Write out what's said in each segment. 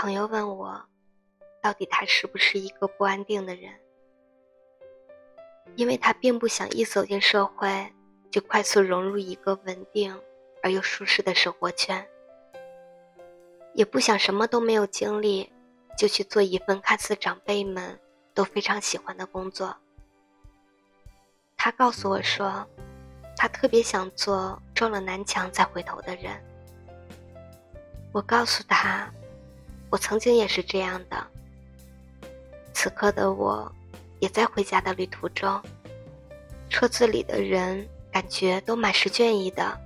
朋友问我，到底他是不是一个不安定的人？因为他并不想一走进社会就快速融入一个稳定而又舒适的生活圈，也不想什么都没有经历就去做一份看似长辈们都非常喜欢的工作。他告诉我说，他特别想做撞了南墙再回头的人。我告诉他。我曾经也是这样的。此刻的我，也在回家的旅途中。车子里的人感觉都满是倦意的。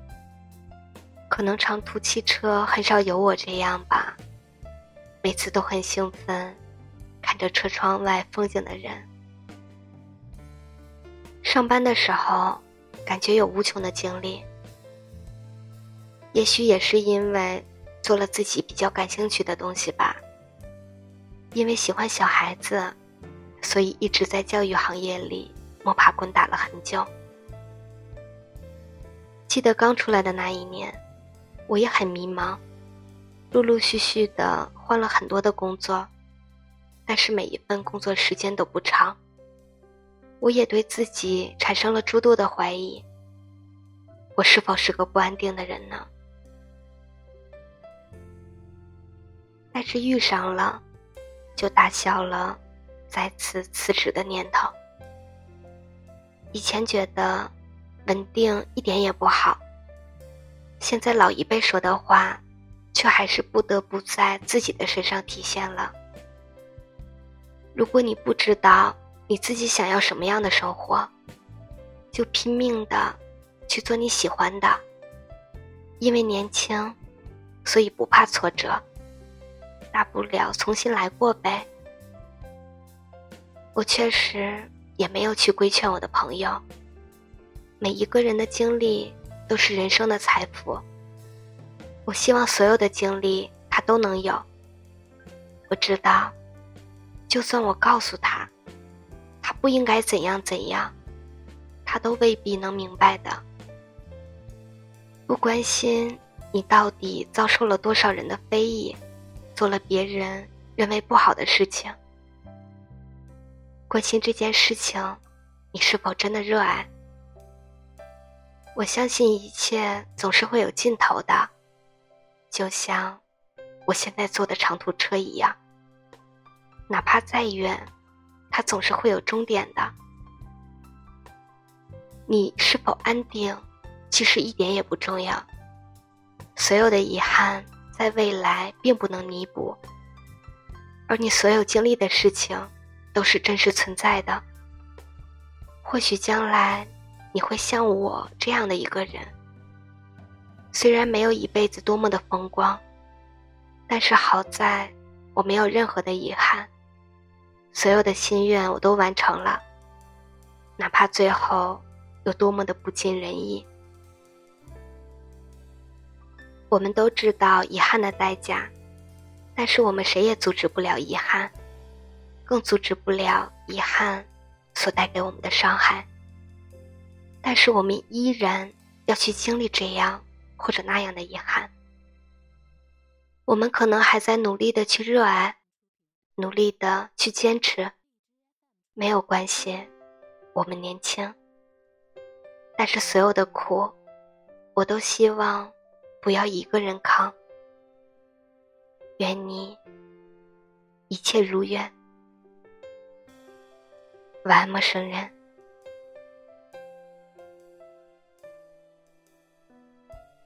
可能长途汽车很少有我这样吧。每次都很兴奋，看着车窗外风景的人。上班的时候，感觉有无穷的精力。也许也是因为。做了自己比较感兴趣的东西吧。因为喜欢小孩子，所以一直在教育行业里摸爬滚打了很久。记得刚出来的那一年，我也很迷茫，陆陆续续的换了很多的工作，但是每一份工作时间都不长。我也对自己产生了诸多的怀疑：我是否是个不安定的人呢？但是遇上了，就打消了再次辞职的念头。以前觉得稳定一点也不好，现在老一辈说的话，却还是不得不在自己的身上体现了。如果你不知道你自己想要什么样的生活，就拼命的去做你喜欢的，因为年轻，所以不怕挫折。大不了重新来过呗。我确实也没有去规劝我的朋友。每一个人的经历都是人生的财富。我希望所有的经历他都能有。我知道，就算我告诉他，他不应该怎样怎样，他都未必能明白的。不关心你到底遭受了多少人的非议。做了别人认为不好的事情，关心这件事情，你是否真的热爱？我相信一切总是会有尽头的，就像我现在坐的长途车一样，哪怕再远，它总是会有终点的。你是否安定，其实一点也不重要，所有的遗憾。在未来并不能弥补，而你所有经历的事情，都是真实存在的。或许将来你会像我这样的一个人，虽然没有一辈子多么的风光，但是好在我没有任何的遗憾，所有的心愿我都完成了，哪怕最后有多么的不尽人意。我们都知道遗憾的代价，但是我们谁也阻止不了遗憾，更阻止不了遗憾所带给我们的伤害。但是我们依然要去经历这样或者那样的遗憾。我们可能还在努力的去热爱，努力的去坚持，没有关系，我们年轻。但是所有的苦，我都希望。不要一个人扛。愿你一切如愿。晚安，陌生人。